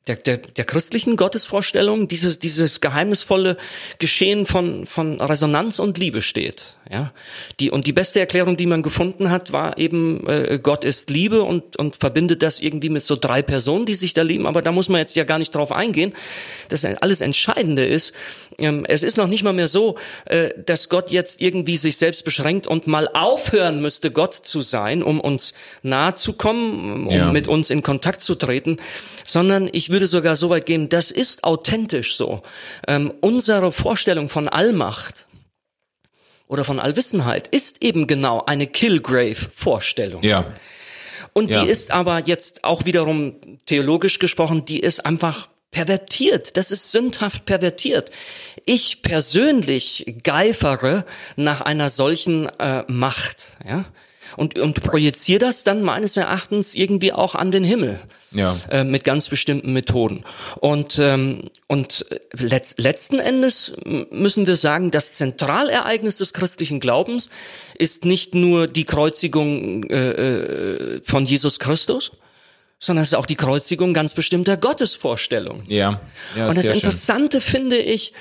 der, der, der christlichen Gottesvorstellung dieses, dieses geheimnisvolle Geschehen von, von Resonanz und Liebe steht. Ja, die, und die beste Erklärung, die man gefunden hat, war eben, äh, Gott ist Liebe und, und verbindet das irgendwie mit so drei Personen, die sich da lieben. Aber da muss man jetzt ja gar nicht drauf eingehen. Das alles Entscheidende ist, ähm, es ist noch nicht mal mehr so, äh, dass Gott jetzt irgendwie sich selbst beschränkt und mal aufhören müsste, Gott zu sein, um uns nahe zu kommen, um ja. mit uns in Kontakt zu treten, sondern ich würde sogar so weit gehen, das ist authentisch so. Ähm, unsere Vorstellung von Allmacht oder von Allwissenheit ist eben genau eine Killgrave-Vorstellung. Ja. Und ja. die ist aber jetzt auch wiederum theologisch gesprochen, die ist einfach pervertiert. Das ist sündhaft pervertiert. Ich persönlich geifere nach einer solchen äh, Macht. Ja? Und, und projiziere das dann meines Erachtens irgendwie auch an den Himmel. Ja. Äh, mit ganz bestimmten Methoden. Und, ähm, und letzt, letzten Endes müssen wir sagen, das Zentralereignis des christlichen Glaubens ist nicht nur die Kreuzigung äh, äh von Jesus Christus, sondern es ist auch die Kreuzigung ganz bestimmter Gottesvorstellungen. Ja. ja und das Interessante schön. finde ich,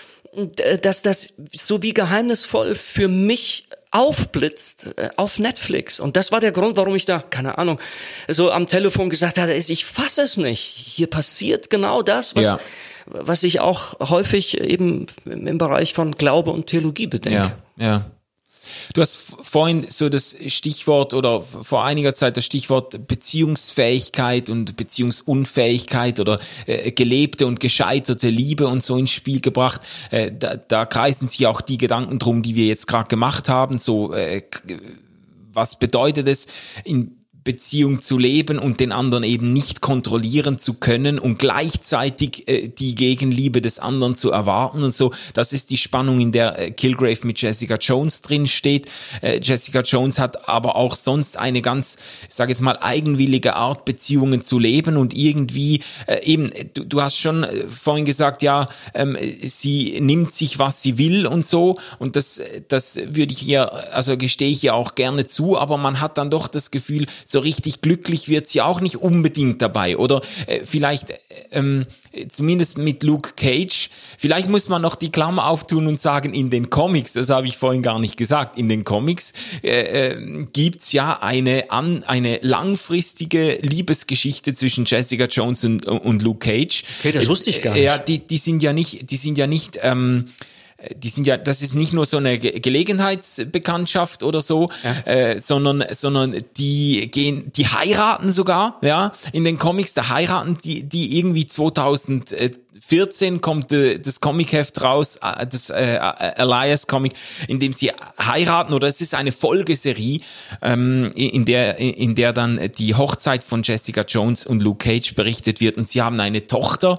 dass das so wie geheimnisvoll für mich aufblitzt äh, auf Netflix. Und das war der Grund, warum ich da, keine Ahnung, so am Telefon gesagt hatte, ich fasse es nicht. Hier passiert genau das, was, ja. was ich auch häufig eben im Bereich von Glaube und Theologie bedenke. Ja, ja. Du hast vorhin so das Stichwort oder vor einiger Zeit das Stichwort Beziehungsfähigkeit und Beziehungsunfähigkeit oder äh, gelebte und gescheiterte Liebe und so ins Spiel gebracht. Äh, da, da kreisen sich auch die Gedanken drum, die wir jetzt gerade gemacht haben. So, äh, was bedeutet es in Beziehung zu leben und den anderen eben nicht kontrollieren zu können und gleichzeitig äh, die Gegenliebe des anderen zu erwarten und so. Das ist die Spannung, in der äh, Kilgrave mit Jessica Jones drin steht. Äh, Jessica Jones hat aber auch sonst eine ganz, ich sage jetzt mal, eigenwillige Art, Beziehungen zu leben und irgendwie äh, eben, du, du hast schon äh, vorhin gesagt, ja, ähm, sie nimmt sich, was sie will und so und das, das würde ich ihr, also gestehe ich ihr auch gerne zu, aber man hat dann doch das Gefühl, so richtig glücklich wird sie auch nicht unbedingt dabei. Oder äh, vielleicht äh, ähm, zumindest mit Luke Cage, vielleicht muss man noch die Klammer auftun und sagen, in den Comics, das habe ich vorhin gar nicht gesagt, in den Comics äh, äh, gibt's ja eine, an, eine langfristige Liebesgeschichte zwischen Jessica Jones und, und Luke Cage. Okay, das wusste ich gar nicht. Ja, die, die sind ja nicht, die sind ja nicht ähm, die sind ja, das ist nicht nur so eine Gelegenheitsbekanntschaft oder so, ja. äh, sondern, sondern die gehen, die heiraten sogar, ja, in den Comics, da heiraten die, die irgendwie 2014 kommt äh, das Comicheft raus, äh, das äh, Elias Comic, in dem sie heiraten. Oder es ist eine Folgeserie, ähm, in der, in der dann die Hochzeit von Jessica Jones und Luke Cage berichtet wird. Und sie haben eine Tochter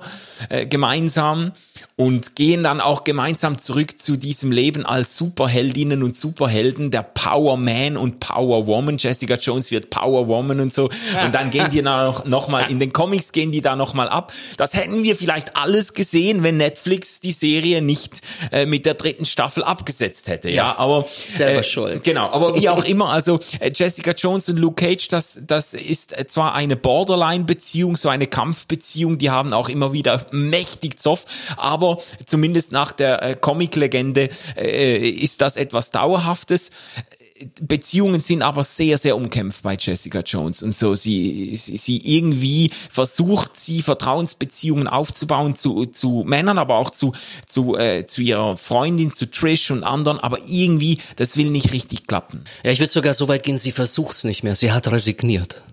äh, gemeinsam und gehen dann auch gemeinsam zurück zu diesem Leben als Superheldinnen und Superhelden, der Power Man und Power Woman. Jessica Jones wird Power Woman und so. Und dann gehen die da noch, noch mal, in den Comics gehen die da noch mal ab. Das hätten wir vielleicht alles gesehen, wenn Netflix die Serie nicht äh, mit der dritten Staffel abgesetzt hätte. Ja, ja aber selber äh, schuld. Genau, aber wie auch immer, also äh, Jessica Jones und Luke Cage, das das ist zwar eine Borderline Beziehung, so eine Kampfbeziehung, die haben auch immer wieder mächtig Zoff, aber aber zumindest nach der äh, Comic-Legende äh, ist das etwas Dauerhaftes Beziehungen sind aber sehr, sehr umkämpft bei Jessica Jones und so. Sie, sie, sie irgendwie versucht, sie Vertrauensbeziehungen aufzubauen zu, zu Männern, aber auch zu, zu, äh, zu ihrer Freundin, zu Trish und anderen, aber irgendwie, das will nicht richtig klappen. Ja, ich würde sogar so weit gehen, sie versucht's nicht mehr. Sie hat resigniert.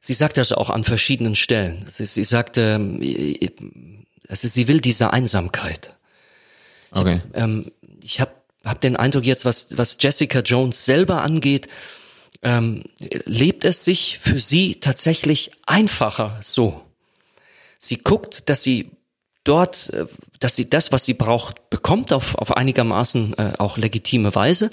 Sie sagt das auch an verschiedenen Stellen. Sie, sie sagt, ähm, also sie will diese Einsamkeit. Okay. Ich, ähm, ich habe hab den Eindruck jetzt, was, was Jessica Jones selber angeht, ähm, lebt es sich für sie tatsächlich einfacher so. Sie guckt, dass sie dort, äh, dass sie das, was sie braucht, bekommt auf, auf einigermaßen äh, auch legitime Weise.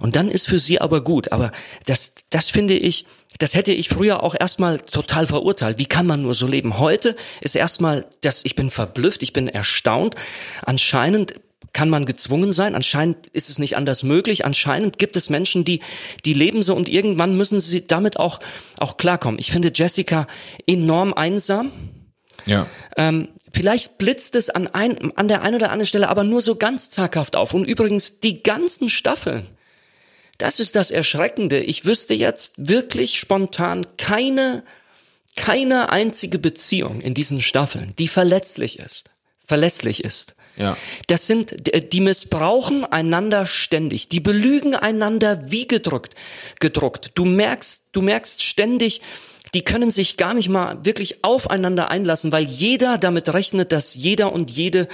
Und dann ist für sie aber gut. Aber das, das finde ich, das hätte ich früher auch erstmal total verurteilt. Wie kann man nur so leben? Heute ist erstmal das, ich bin verblüfft, ich bin erstaunt. Anscheinend kann man gezwungen sein. Anscheinend ist es nicht anders möglich. Anscheinend gibt es Menschen, die, die leben so und irgendwann müssen sie damit auch, auch klarkommen. Ich finde Jessica enorm einsam. Ja. Ähm, vielleicht blitzt es an, ein, an der einen oder anderen Stelle aber nur so ganz zaghaft auf. Und übrigens die ganzen Staffeln. Das ist das Erschreckende. Ich wüsste jetzt wirklich spontan keine, keine einzige Beziehung in diesen Staffeln, die verletzlich ist, verlässlich ist. Ja. Das sind, die missbrauchen einander ständig. Die belügen einander wie gedrückt, gedruckt. Du merkst, du merkst ständig, die können sich gar nicht mal wirklich aufeinander einlassen, weil jeder damit rechnet, dass jeder und jede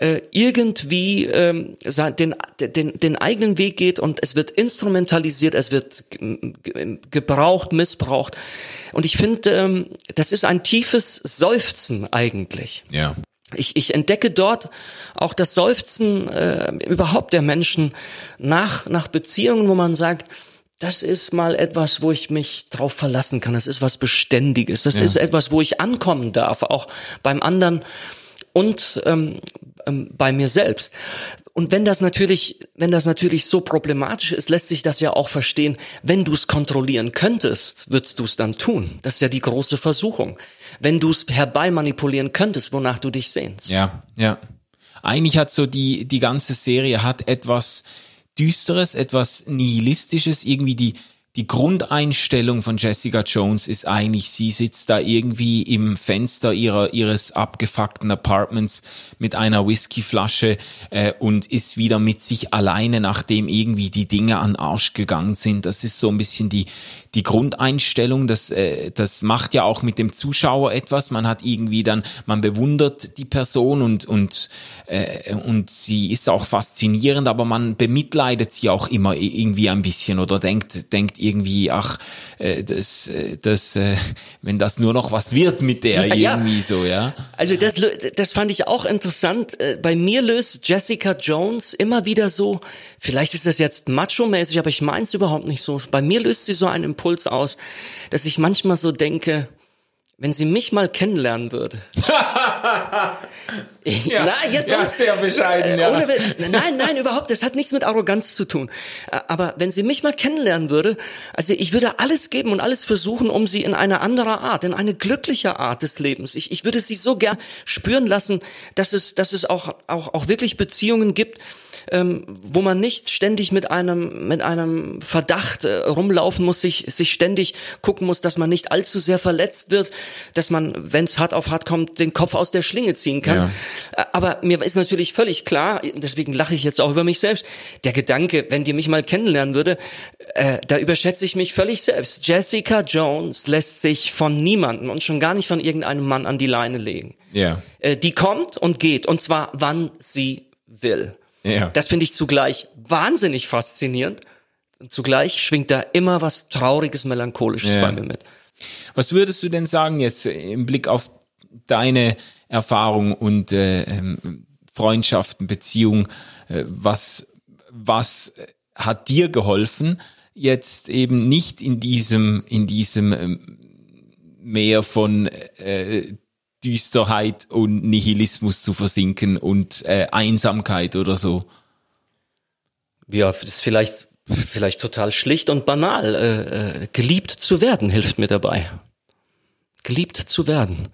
äh, irgendwie ähm, den, den, den eigenen Weg geht und es wird instrumentalisiert, es wird gebraucht, missbraucht. Und ich finde, ähm, das ist ein tiefes Seufzen eigentlich. Ja ich, ich entdecke dort auch das Seufzen äh, überhaupt der Menschen nach, nach Beziehungen, wo man sagt, das ist mal etwas, wo ich mich drauf verlassen kann. Das ist was Beständiges. Das ja. ist etwas, wo ich ankommen darf, auch beim anderen und ähm, ähm, bei mir selbst. Und wenn das natürlich, wenn das natürlich so problematisch ist, lässt sich das ja auch verstehen. Wenn du es kontrollieren könntest, würdest du es dann tun. Das ist ja die große Versuchung. Wenn du es herbeimanipulieren könntest, wonach du dich sehnst. Ja, ja. Eigentlich hat so die, die ganze Serie hat etwas Düsteres, etwas Nihilistisches, irgendwie die, die Grundeinstellung von Jessica Jones ist eigentlich, sie sitzt da irgendwie im Fenster ihrer, ihres abgefuckten Apartments mit einer Whiskyflasche äh, und ist wieder mit sich alleine, nachdem irgendwie die Dinge an Arsch gegangen sind. Das ist so ein bisschen die, die Grundeinstellung, das, äh, das macht ja auch mit dem Zuschauer etwas. Man hat irgendwie dann, man bewundert die Person und, und, äh, und sie ist auch faszinierend, aber man bemitleidet sie auch immer irgendwie ein bisschen oder denkt, denkt irgendwie, ach, äh, das, äh, das, äh, wenn das nur noch was wird mit der ja, irgendwie ja. so, ja. Also das, das fand ich auch interessant. Äh, bei mir löst Jessica Jones immer wieder so, vielleicht ist das jetzt macho-mäßig, aber ich meine es überhaupt nicht so. Bei mir löst sie so einen Impuls Impuls aus, dass ich manchmal so denke, wenn sie mich mal kennenlernen würde. ja, nein, jetzt ja, sehr bescheiden, ja. Ohne. Nein, nein, überhaupt. Das hat nichts mit Arroganz zu tun. Aber wenn sie mich mal kennenlernen würde, also ich würde alles geben und alles versuchen, um sie in eine andere Art, in eine glückliche Art des Lebens. Ich, ich würde sie so gern spüren lassen, dass es, dass es auch, auch, auch wirklich Beziehungen gibt, ähm, wo man nicht ständig mit einem mit einem Verdacht äh, rumlaufen muss, sich sich ständig gucken muss, dass man nicht allzu sehr verletzt wird, dass man, wenn es hart auf hart kommt, den Kopf aus der Schlinge ziehen kann. Ja. Aber mir ist natürlich völlig klar, deswegen lache ich jetzt auch über mich selbst, der Gedanke, wenn die mich mal kennenlernen würde, äh, da überschätze ich mich völlig selbst. Jessica Jones lässt sich von niemandem und schon gar nicht von irgendeinem Mann an die Leine legen. Ja. Äh, die kommt und geht und zwar wann sie will. Ja. Das finde ich zugleich wahnsinnig faszinierend. Und zugleich schwingt da immer was Trauriges, Melancholisches ja. bei mir mit. Was würdest du denn sagen jetzt im Blick auf deine Erfahrung und äh, ähm, Freundschaften, Beziehung, äh, was, was hat dir geholfen, jetzt eben nicht in diesem, in diesem ähm, Meer von äh, Düsterheit und Nihilismus zu versinken und äh, Einsamkeit oder so. Ja, das ist vielleicht, vielleicht total schlicht und banal. Äh, äh, geliebt zu werden hilft mir dabei. Geliebt zu werden.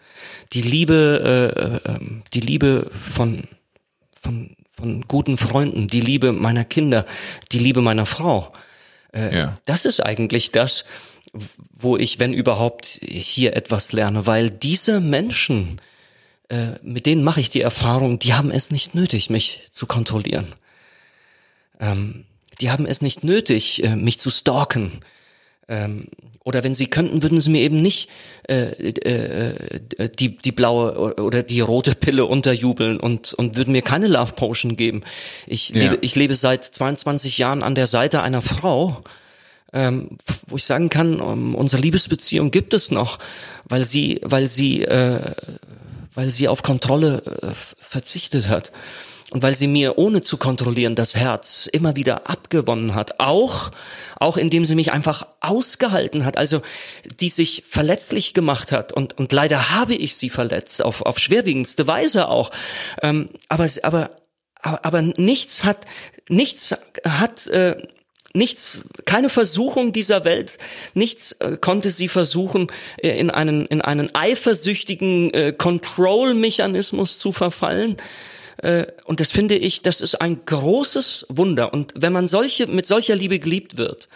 Die Liebe, äh, äh, die Liebe von, von, von guten Freunden, die Liebe meiner Kinder, die Liebe meiner Frau Äh, ja. Das ist eigentlich das, wo ich, wenn überhaupt, hier etwas lerne, weil diese Menschen, äh, mit denen mache ich die Erfahrung, die haben es nicht nötig, mich zu kontrollieren. Ähm, die haben es nicht nötig, äh, mich zu stalken. Ähm, oder wenn sie könnten, würden sie mir eben nicht äh, äh, äh, die, die blaue oder die rote Pille unterjubeln und, und würden mir keine Love Potion geben. Ich, ja. lebe, ich lebe seit 22 Jahren an der Seite einer Frau, ähm, wo ich sagen kann, um, unsere Liebesbeziehung gibt es noch, weil sie, weil sie, äh, weil sie auf Kontrolle äh, verzichtet hat und weil sie mir ohne zu kontrollieren das Herz immer wieder abgewonnen hat, auch auch indem sie mich einfach ausgehalten hat, also die sich verletzlich gemacht hat und und leider habe ich sie verletzt auf auf schwerwiegendste Weise auch, ähm, aber aber aber, aber nichts hat nichts hat äh, nichts, keine Versuchung dieser Welt, nichts äh, konnte sie versuchen, äh, in einen, in einen eifersüchtigen äh, Control-Mechanismus zu verfallen. Äh, und das finde ich, das ist ein großes Wunder. Und wenn man solche, mit solcher Liebe geliebt wird,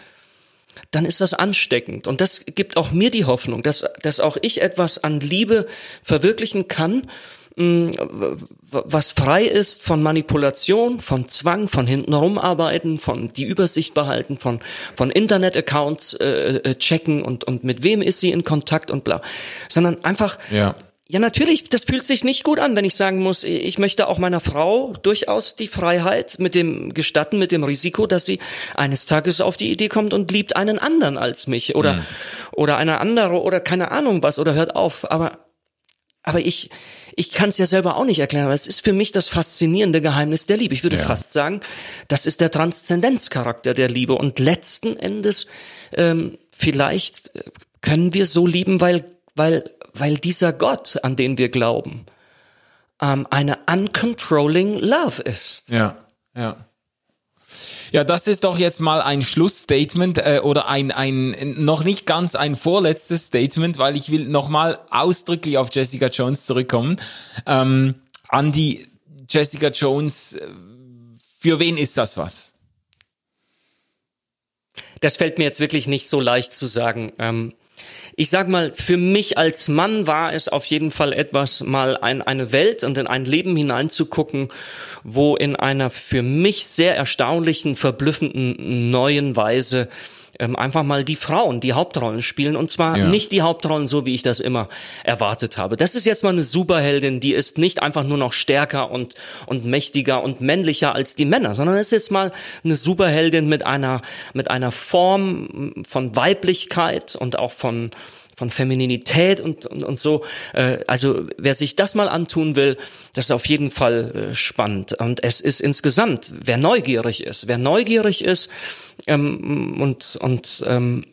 dann ist das ansteckend. Und das gibt auch mir die Hoffnung, dass, dass auch ich etwas an Liebe verwirklichen kann, mm, was frei ist von Manipulation, von Zwang, von hintenrum arbeiten, von die Übersicht behalten, von, von Internet-Accounts äh, äh, checken und, und mit wem ist sie in Kontakt und bla. Sondern einfach ja. Ja, natürlich, das fühlt sich nicht gut an, wenn ich sagen muss, ich möchte auch meiner Frau durchaus die Freiheit mit dem gestatten, mit dem Risiko, dass sie eines Tages auf die Idee kommt und liebt einen anderen als mich oder, mhm. oder eine andere oder keine Ahnung was oder hört auf. Aber, aber ich, ich kann es ja selber auch nicht erklären, aber es ist für mich das faszinierende Geheimnis der Liebe. Ich würde ja. fast sagen, das ist der Transzendenzcharakter der Liebe und letzten Endes, ähm, vielleicht äh, können wir so lieben, weil, weil weil dieser Gott, an den wir glauben, ähm, eine uncontrolling Love ist. Ja, ja. Ja, das ist doch jetzt mal ein Schlussstatement äh, oder ein, ein noch nicht ganz ein vorletztes Statement, weil ich will nochmal ausdrücklich auf Jessica Jones zurückkommen. Ähm, Andy, Jessica Jones, äh, für wen ist das was? Das fällt mir jetzt wirklich nicht so leicht zu sagen. Ähm, ich sag mal, für mich als Mann war es auf jeden Fall etwas, mal ein, eine Welt und in ein Leben hineinzugucken, wo in einer für mich sehr erstaunlichen, verblüffenden neuen Weise ähm, einfach mal die Frauen die Hauptrollen spielen und zwar ja. nicht die Hauptrollen so wie ich das immer erwartet habe. Das ist jetzt mal eine Superheldin, die ist nicht einfach nur noch stärker und und mächtiger und männlicher als die Männer, sondern ist jetzt mal eine Superheldin mit einer mit einer Form von Weiblichkeit und auch von von Femininität und, und, und so. Äh, also wer sich das mal antun will, das ist auf jeden Fall äh, spannend. Und es ist insgesamt, wer neugierig ist, wer neugierig ist ähm, und, und, ähm,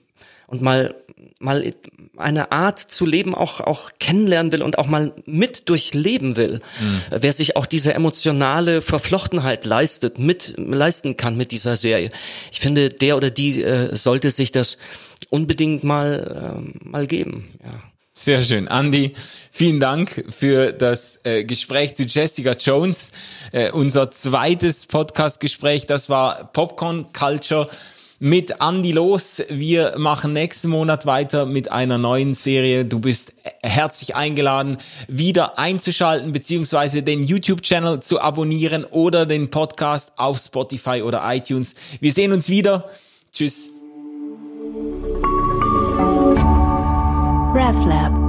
und mal, mal eine Art zu leben auch, auch kennenlernen will und auch mal mit durchleben will. Mhm. Wer sich auch diese emotionale Verflochtenheit leistet, mit, leisten kann mit dieser Serie. Ich finde, der oder die äh, sollte sich das unbedingt mal, äh, mal geben. Ja. Sehr schön. Andy, vielen Dank für das äh, Gespräch zu Jessica Jones. Äh, unser zweites Podcast-Gespräch, das war Popcorn Culture mit Andy los. Wir machen nächsten Monat weiter mit einer neuen Serie. Du bist herzlich eingeladen, wieder einzuschalten, beziehungsweise den YouTube-Channel zu abonnieren oder den Podcast auf Spotify oder iTunes. Wir sehen uns wieder. Tschüss. RefLab